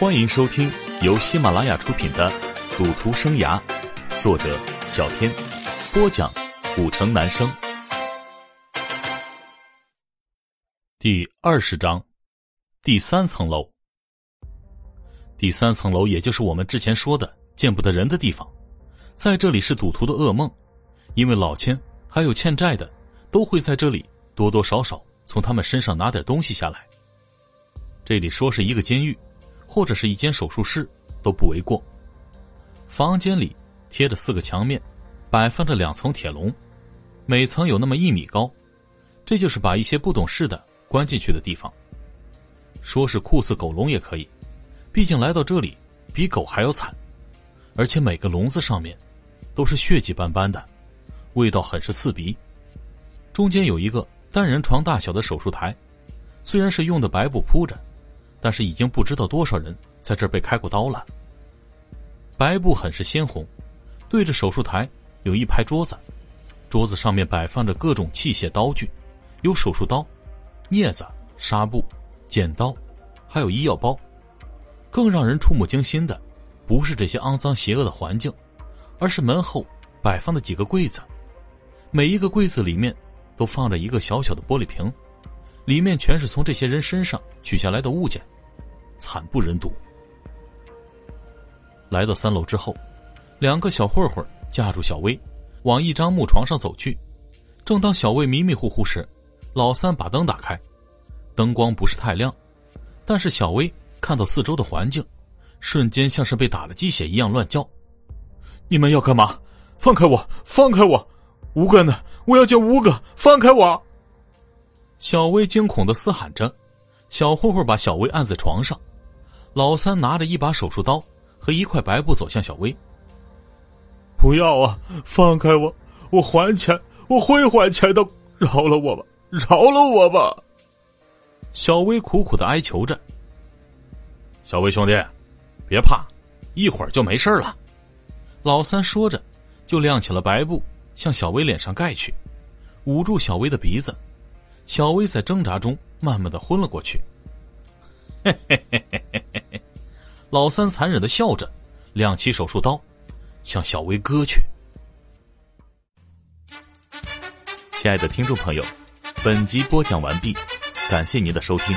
欢迎收听由喜马拉雅出品的《赌徒生涯》，作者小天，播讲古城男生。第二十章，第三层楼。第三层楼，也就是我们之前说的见不得人的地方，在这里是赌徒的噩梦，因为老千还有欠债的都会在这里多多少少从他们身上拿点东西下来。这里说是一个监狱。或者是一间手术室都不为过。房间里贴着四个墙面，摆放着两层铁笼，每层有那么一米高，这就是把一些不懂事的关进去的地方。说是酷似狗笼也可以，毕竟来到这里比狗还要惨，而且每个笼子上面都是血迹斑斑的，味道很是刺鼻。中间有一个单人床大小的手术台，虽然是用的白布铺着。但是已经不知道多少人在这儿被开过刀了。白布很是鲜红，对着手术台有一排桌子，桌子上面摆放着各种器械刀具，有手术刀、镊子、纱布、剪刀，还有医药包。更让人触目惊心的，不是这些肮脏邪恶的环境，而是门后摆放的几个柜子，每一个柜子里面都放着一个小小的玻璃瓶。里面全是从这些人身上取下来的物件，惨不忍睹。来到三楼之后，两个小混混架住小薇，往一张木床上走去。正当小薇迷迷糊糊时，老三把灯打开，灯光不是太亮，但是小薇看到四周的环境，瞬间像是被打了鸡血一样乱叫：“你们要干嘛？放开我！放开我！吴哥呢？我要见吴哥！放开我！”小薇惊恐的嘶喊着，小混混把小薇按在床上，老三拿着一把手术刀和一块白布走向小薇。不要啊！放开我！我还钱，我会还钱的！饶了我吧！饶了我吧！小薇苦苦的哀求着。小薇兄弟，别怕，一会儿就没事了。老三说着，就亮起了白布，向小薇脸上盖去，捂住小薇的鼻子。小薇在挣扎中慢慢的昏了过去。嘿嘿嘿嘿嘿嘿，老三残忍的笑着，亮起手术刀，向小薇割去。亲爱的听众朋友，本集播讲完毕，感谢您的收听。